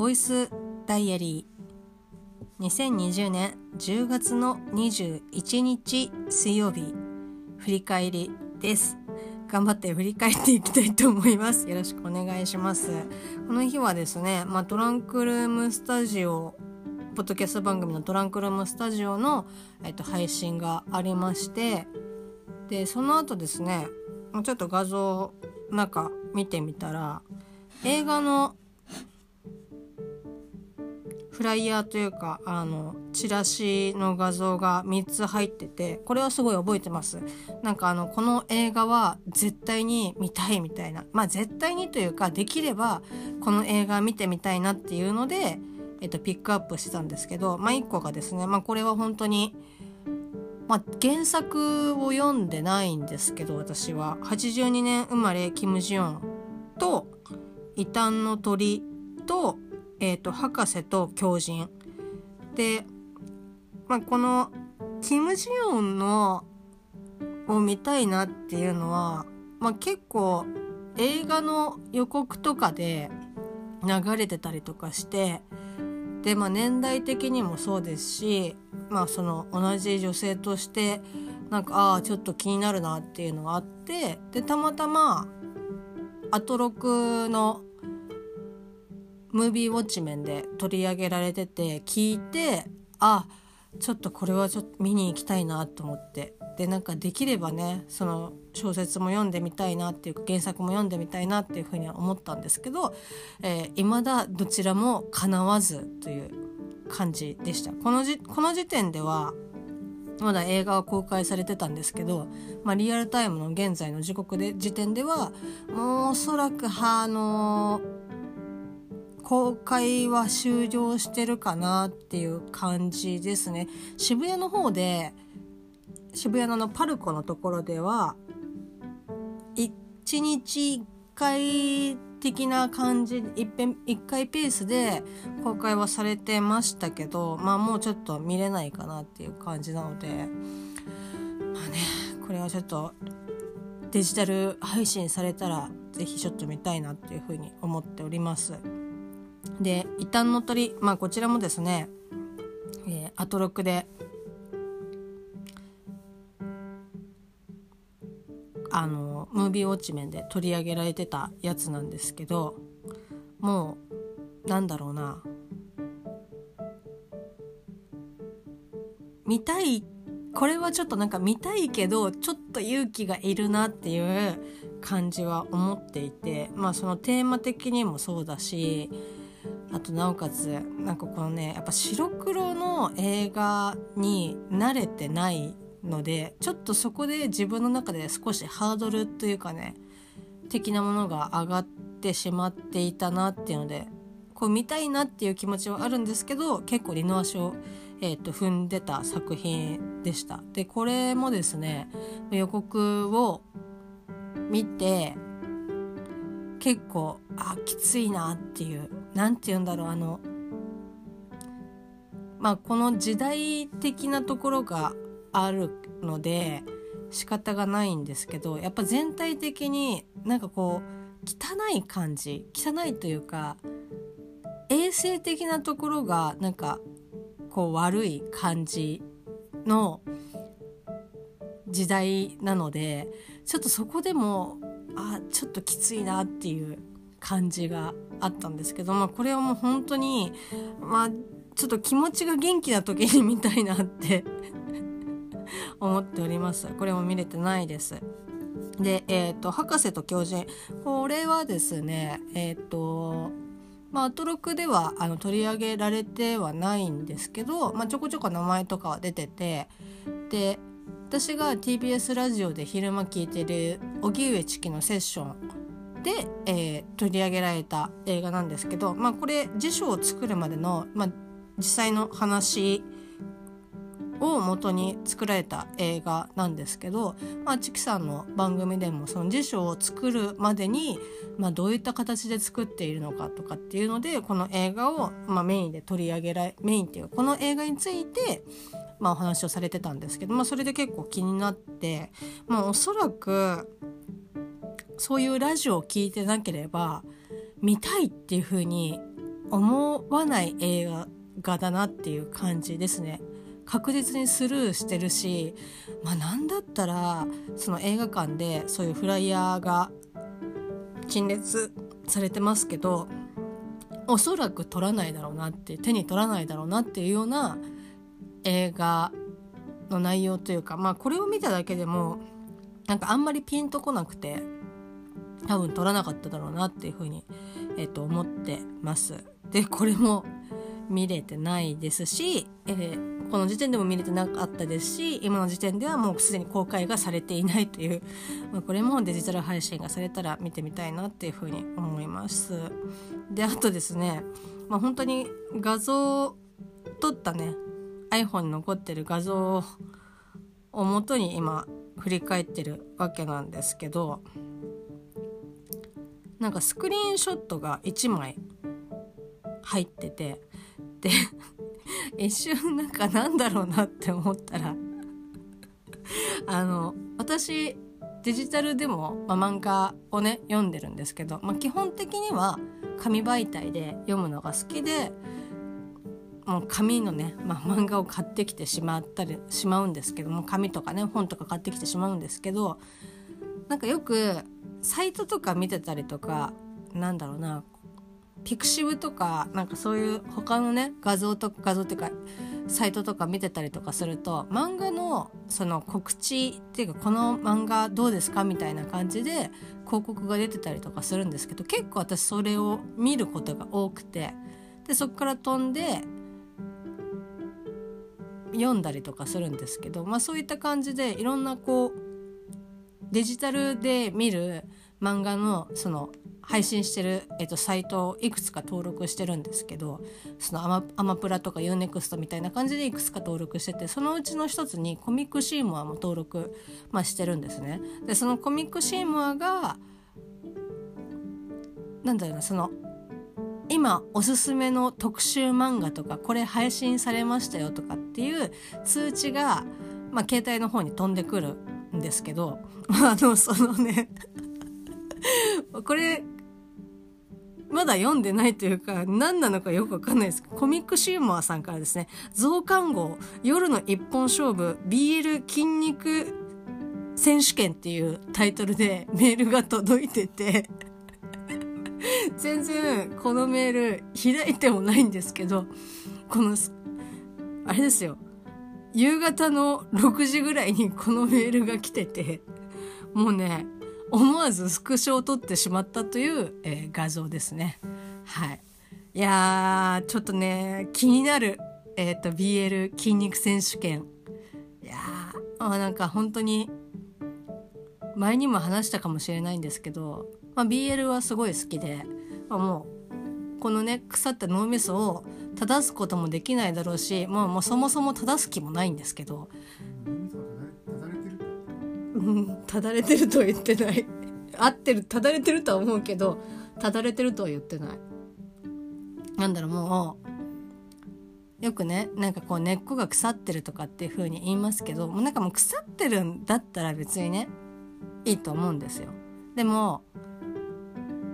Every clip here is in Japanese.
ボイスダイアリー。2020年10月の21日水曜日振り返りです。頑張って振り返っていきたいと思います。よろしくお願いします。この日はですね、まあ、トランクルームスタジオポッドキャスト番組のトランクルームスタジオの、えっと、配信がありましてでその後ですねちょっと画像なんか見てみたら映画のフライヤーというかあのチラシの画像が3つ入っててこれはすごい覚えてます。なんかあのこの映画は絶対に見たいみたいな。まあ絶対にというかできればこの映画見てみたいなっていうので、えっと、ピックアップしてたんですけどまあ1個がですねまあこれは本当にまあ、原作を読んでないんですけど私は。82年生まれキム・ジヨンと異端の鳥と,、えーと、博士と狂人。で、まあ、このキム・ジヨンのを見たいなっていうのは、まあ、結構映画の予告とかで流れてたりとかしてで、まあ、年代的にもそうですしまあその同じ女性としてなんかああちょっと気になるなっていうのがあってでたまたまアトロクのムービーウォッチ面で取り上げられてて聞いてあちょっとこれはちょっと見に行きたいなと思って。でなんかできればねその小説も読んでみたいなっていうか原作も読んでみたいなっていうふうには思ったんですけど、えー、未だどちらも叶わずという感じでした。このじこの時点ではまだ映画は公開されてたんですけど、まあ、リアルタイムの現在の時刻で時点ではもうおそらくあの公開は終了してるかなっていう感じですね渋谷の方で渋谷ののパルコのところでは1日1回的な感じ一遍一回ペースで公開はされてましたけどまあもうちょっと見れないかなっていう感じなのでまあねこれはちょっとデジタル配信されたら是非ちょっと見たいなっていうふうに思っております。で「異端の鳥」まあこちらもですね、えー、アトロクであのムービーウォッチ面で取り上げられてたやつなんですけどもうなんだろうな。見たいこれはちょっとなんか見たいけどちょっと勇気がいるなっていう感じは思っていてまあそのテーマ的にもそうだしあとなおかつなんかこのねやっぱ白黒の映画に慣れてないのでちょっとそこで自分の中で少しハードルというかね的なものが上がってしまっていたなっていうのでこう見たいなっていう気持ちはあるんですけど結構二の足を、えーと、踏んでた作品でした。でこれもですね予告を見て結構あきついなっていう何て言うんだろうあのまあこの時代的なところがあるので仕方がないんですけどやっぱ全体的になんかこう汚い感じ汚いというか衛生的なところがなんかこう悪い感じの時代なのでちょっとそこでもあちょっときついなっていう感じがあったんですけど、まあ、これはもう本当にまあちょっと気持ちが元気な時に見たいなって 思っております。これも見れてないです。でえっ、ー、と博士と狂人これはですねえっ、ー、とまあ、アトロクではあの取り上げられてはないんですけど、まあ、ちょこちょこ名前とかは出ててで私が TBS ラジオで昼間聞いてる荻上チキのセッションで、えー、取り上げられた映画なんですけど、まあ、これ辞書を作るまでの、まあ、実際の話を元に作られた映画なんですけど、まあ、チキさんの番組でもその辞書を作るまでに、まあ、どういった形で作っているのかとかっていうのでこの映画を、まあ、メインで取り上げられメインっていうこの映画について、まあ、お話をされてたんですけど、まあ、それで結構気になって、まあ、おそらくそういうラジオを聞いてなければ見たいっていうふうに思わない映画だなっていう感じですね。確実にスルーしてるし、まあ、なんだったらその映画館でそういうフライヤーが陳列されてますけどおそらく撮らないだろうなって手に取らないだろうなっていうような映画の内容というかまあこれを見ただけでもなんかあんまりピンとこなくて多分撮らなかっただろうなっていうふうに、えー、と思ってます。でこれも見れてないですし、えー、この時点でも見れてなかったですし今の時点ではもうすでに公開がされていないという、まあ、これもデジタル配信がされたら見てみたいなっていうふうに思います。であとですね、まあ、本当に画像を撮ったね iPhone に残ってる画像を元に今振り返ってるわけなんですけどなんかスクリーンショットが1枚入っててで 一瞬なんかなんだろうなって思ったら あの私デジタルでも、まあ、漫画をね読んでるんですけど、まあ、基本的には紙媒体で読むのが好きでもう紙のね、まあ、漫画を買ってきてしまったりしまうんですけども紙とかね本とか買ってきてしまうんですけどなんかよくサイトとか見てたりとかなんだろうなピクシブとかなんかそういう他のね画像とか画像っていうかサイトとか見てたりとかすると漫画のその告知っていうかこの漫画どうですかみたいな感じで広告が出てたりとかするんですけど結構私それを見ることが多くてでそこから飛んで読んだりとかするんですけど、まあ、そういった感じでいろんなこうデジタルで見る漫画のその配信してる、えっと、サイトをいくつか登録してるんですけどそのアマアマプラとか UNEXT みたいな感じでいくつか登録しててそのうちの一つにコミックシーモアも登録、まあ、してるんですね。でそのコミックシーモアがなんだろうなその今おすすめの特集漫画とかこれ配信されましたよとかっていう通知が、まあ、携帯の方に飛んでくるんですけどあのそのね これまだ読んでないというか、何なのかよくわかんないです。コミックシーモアさんからですね、増刊号、夜の一本勝負、BL 筋肉選手権っていうタイトルでメールが届いてて全然このメール開いてもないんですけど、この、あれですよ、夕方の6時ぐらいにこのメールが来てて、もうね、思わずスクショを撮ってしまったという、えー、画像ですね。はい。いやー、ちょっとね、気になる、えっ、ー、と、BL 筋肉選手権。いやー、まあ、なんか本当に、前にも話したかもしれないんですけど、まあ、BL はすごい好きで、まあ、もう、このね、腐った脳みそを正すこともできないだろうし、もうもうそもそも正す気もないんですけど、うんただれてる？とは言ってない合ってる？ただれてる？とは思うけどただれてる？とは言ってないなんだろうもうよくねなんかこう根っこが腐ってる？とかっていう風に言いますけどもうなんかもう腐ってる？んだったら別にねいいと思うんですよでも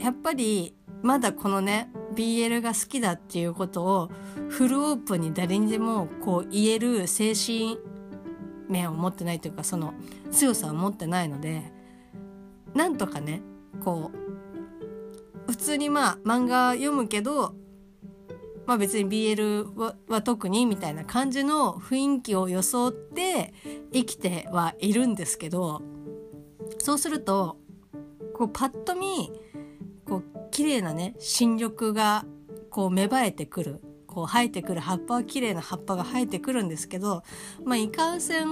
やっぱりまだこのね BL が好きだっていうことをフルオープンに誰にでもこう言える精神面を持ってないというかその強さを持ってないのでなんとかねこう普通にまあ漫画読むけどまあ別に BL はは特にみたいな感じの雰囲気を装って生きてはいるんですけどそうするとこうパッと見綺麗なね新緑がこう芽生えてくるこう生えてくる葉っぱは綺麗な葉っぱが生えてくるんですけどまあいかんせん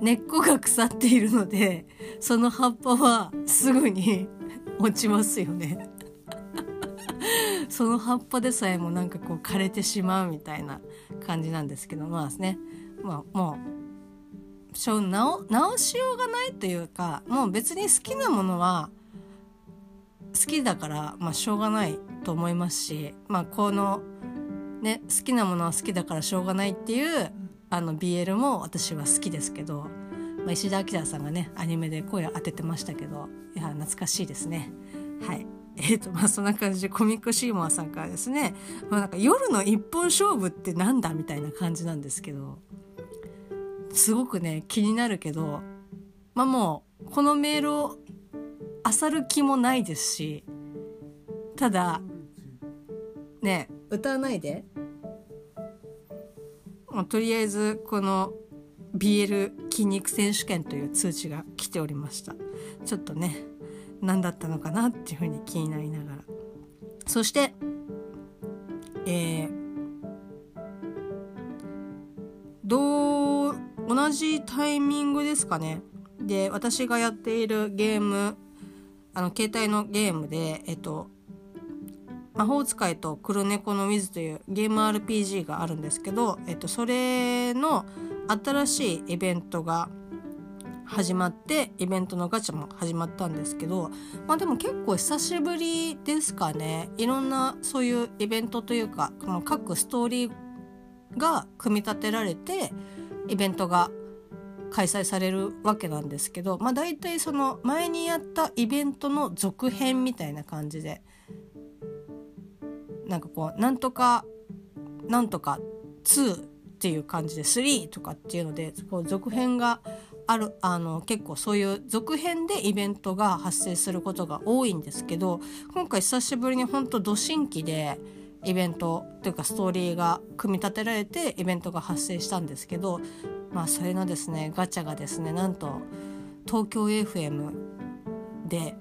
根っこが腐っているのでその葉っぱはすぐに 落ちますよね。その葉っぱでさえもなんかこう枯れてしまうみたいな感じなんですけどまあね。まあもうしょ直直しようがないというかもう別に好きなものは好きだから、まあ、しょうがないと思いますし、まあ、この、ね、好きなものは好きだからしょうがないっていうあの BL も私は好きですけど、まあ、石田明さんがねアニメで声を当ててましたけどいや懐かしいですね。はい。えっ、とまあそんな感じでコミックシーモアさんからですね、まあ、なんか夜の一本勝負ってなんだみたいな感じなんですけどすごくね気になるけどまあもうこのメールを漁る気もないですしただね歌わないで。まあ、とりあえずこの BL 筋肉選手権という通知が来ておりました。ちょっとね何だったのかなっていうふうに気になりながら。そしてえー、どう同じタイミングですかね。で私がやっているゲームあの携帯のゲームでえっと魔法使いと黒猫のウィズというゲーム RPG があるんですけど、えっと、それの新しいイベントが始まってイベントのガチャも始まったんですけどまあでも結構久しぶりですかね。いろんなそういうイベントというかこの各ストーリーが組み立てられてイベントが開催されるわけなんですけどまあ大体その前にやったイベントの続編みたいな感じでなんかこうなんとかなんとか2っていう感じで3とかっていうのでこう続編があるあの結構そういう続編でイベントが発生することが多いんですけど今回久しぶりに本当ど新規でイベントというかストーリーが組み立てられてイベントが発生したんですけどまあそれのですねガチャがですねなんと東京 FM で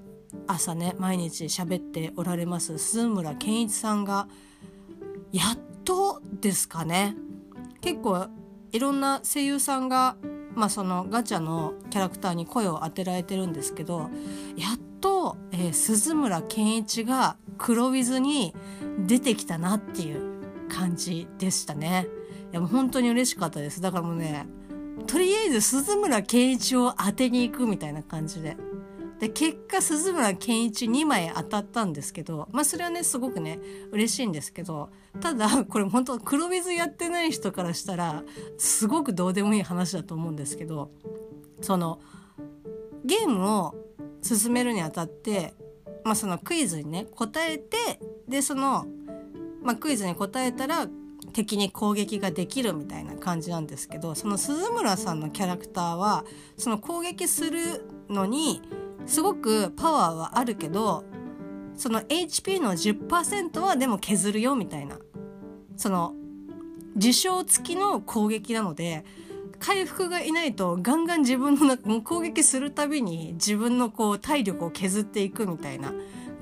朝ね毎日喋っておられます鈴村健一さんがやっとですかね結構いろんな声優さんがまあ、そのガチャのキャラクターに声を当てられてるんですけどやっと、えー、鈴村健一が黒ウィズに出てきたなっていう感じでしたね。やもう本当に嬉しかったです。だからもうねとりあえず鈴村健一を当てに行くみたいな感じで。で結果鈴村健一2枚当たったんですけどまあそれはねすごくね嬉しいんですけどただこれ本当黒水やってない人からしたらすごくどうでもいい話だと思うんですけどそのゲームを進めるにあたって、まあ、そのクイズにね答えてでその、まあ、クイズに答えたら敵に攻撃ができるみたいな感じなんですけどその鈴村さんのキャラクターはその攻撃するのにすごくパワーはあるけどその HP の10%はでも削るよみたいなその受賞付きの攻撃なので回復がいないとガンガン自分のも攻撃するたびに自分のこう体力を削っていくみたいな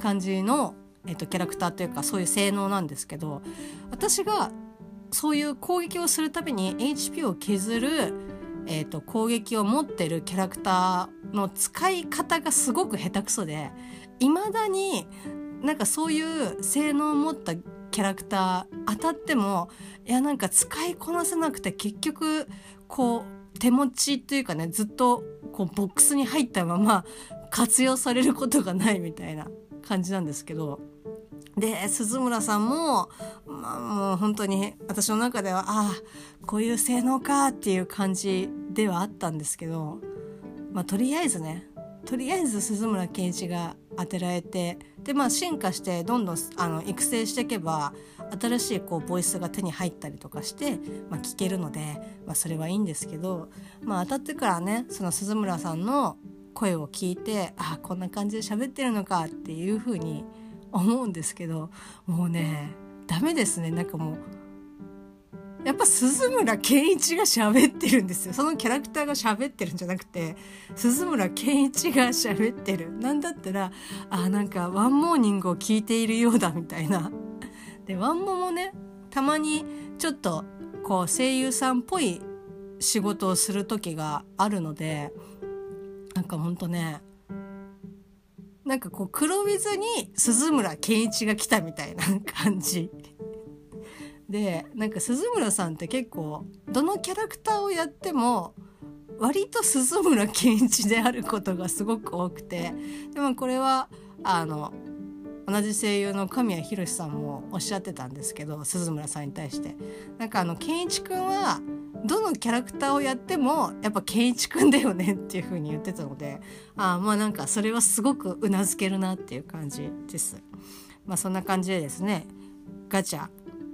感じの、えっと、キャラクターというかそういう性能なんですけど私がそういう攻撃をするたびに HP を削るえーと、攻撃を持ってるキャラクターの使い方がすごく下手くそでいまだになんかそういう性能を持ったキャラクター当たってもいやなんか使いこなせなくて結局こう手持ちっていうかねずっとこうボックスに入ったまま活用されることがないみたいな感じなんですけど。で鈴村さんも、まあ、もう本当に私の中ではああこういう性能かっていう感じではあったんですけど、まあ、とりあえずねとりあえず鈴村健一が当てられてでまあ進化してどんどんあの育成していけば新しいこうボイスが手に入ったりとかして、まあ、聞けるので、まあ、それはいいんですけど、まあ、当たってからねその鈴村さんの声を聞いてああこんな感じで喋ってるのかっていうふうに思うんですけどもうねダメですね。なんかもうやっぱ鈴村健一が喋ってるんですよ。そのキャラクターが喋ってるんじゃなくて鈴村健一が喋ってる。なんだったらあなんかワンモーニングを聞いているようだみたいな。でワンモもねたまにちょっとこう声優さんっぽい仕事をする時があるのでなんかほんとねなんかこう黒水に鈴村健一が来たみたいな感じ。でなんか鈴村さんって結構どのキャラクターをやっても割と鈴村健一であることがすごく多くて。でもこれはあの同じ声優の神谷博さんもおっしゃってたんですけど鈴村さんに対して。なんかあの健一くんはどのキャラクターをやってもやっぱ健一くんだよねっていう風に言ってたのであまあなんかそれはすごくうなずけるなっていう感じです。まあそんな感じでですねガチャ、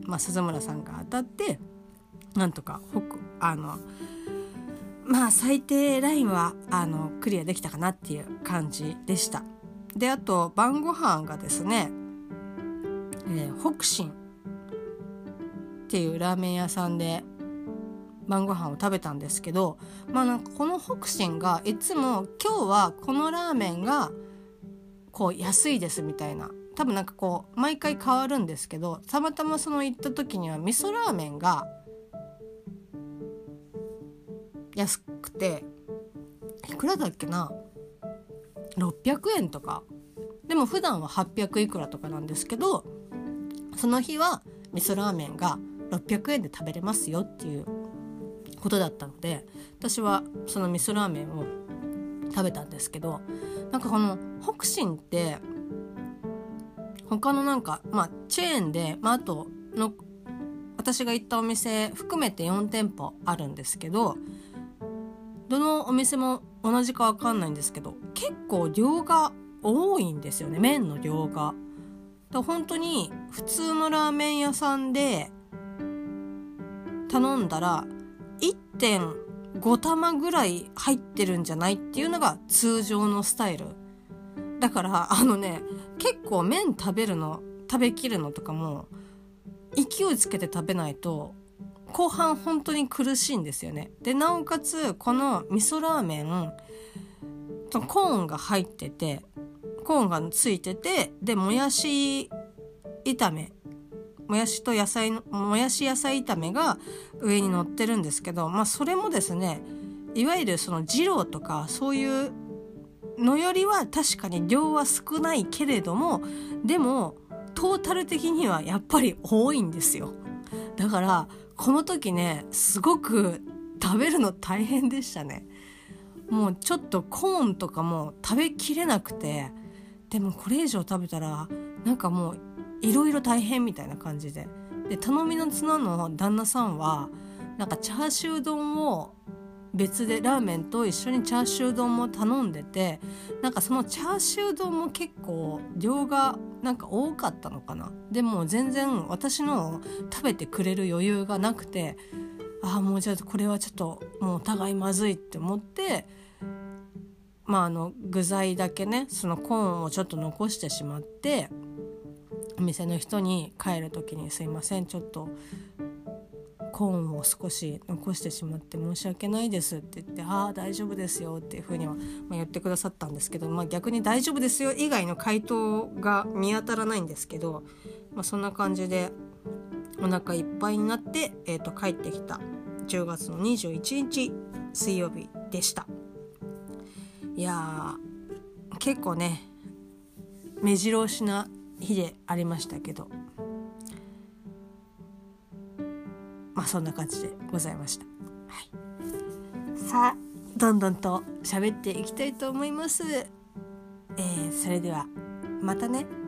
まあ、鈴村さんが当たってなんとか北あのまあ最低ラインはあのクリアできたかなっていう感じでした。であと晩ご飯がですね、えー、北進っていうラーメン屋さんで晩ご飯を食べたんですけどまあなんかこの北進がいつも今日はこのラーメンがこう安いですみたいな。多分なんかこう毎回変わるんですけどたまたまその行った時には味噌ラーメンが安くていくらだっけな？600円とか。でも普段は800いくらとかなんですけどその日は味噌ラーメンが600円で食べれますよっていうことだったので私はその味噌ラーメンを食べたんですけどなんかこの北進って他のなんかまあチェーンで、まあ、あとの私が行ったお店含めて4店舗あるんですけどどのお店も同じか分かんないんですけど結構量が多いんですよね麺の量が。だ本当に普通のラーメン屋さんで頼んだら1.5玉ぐらい入ってるんじゃないっていうのが通常のスタイル。だからあのね結構麺食べるの食べきるのとかも勢いつけて食べないと後半本当に苦しいんですよね。でなおかつこの味噌ラーメンコーンが入っててコーンがついててでもやし炒めもやしと野菜のもやし野菜炒めが上に乗ってるんですけどまあそれもですねいわゆるその二郎とかそういうのよりは確かに量は少ないけれどもでもトータル的にはやっぱり多いんですよ。だからこの時ねすごく食べるの大変でしたね。もうちょっとコーンとかも食べきれなくてでもこれ以上食べたらなんかもういろいろ大変みたいな感じで。で頼みの綱の旦那さんはなんかチャーシュー丼を別でラーメンと一緒にチャーシュー丼も頼んでてなんかそのチャーシュー丼も結構量がなんか多かったのかな。でも全然私の食べてくれる余裕がなくてああもうじゃあこれはちょっともうお互いまずいって思ってまああの具材だけねそのコーンをちょっと残してしまってお店の人に帰る時に「すいませんちょっとコーンを少し残してしまって申し訳ないです」って言って「ああ大丈夫ですよ」っていうふうには、言ってくださったんですけど、まあ、逆に「大丈夫ですよ」以外の回答が見当たらないんですけど、まあ、そんな感じでお腹いっぱいになって、えー、と帰ってきた10月の21日水曜日でした。いや結構ね目白押しな日でありましたけどまあそんな感じでございました。はい、さあどんどんと喋っていきたいと思います。えー、それではまたね。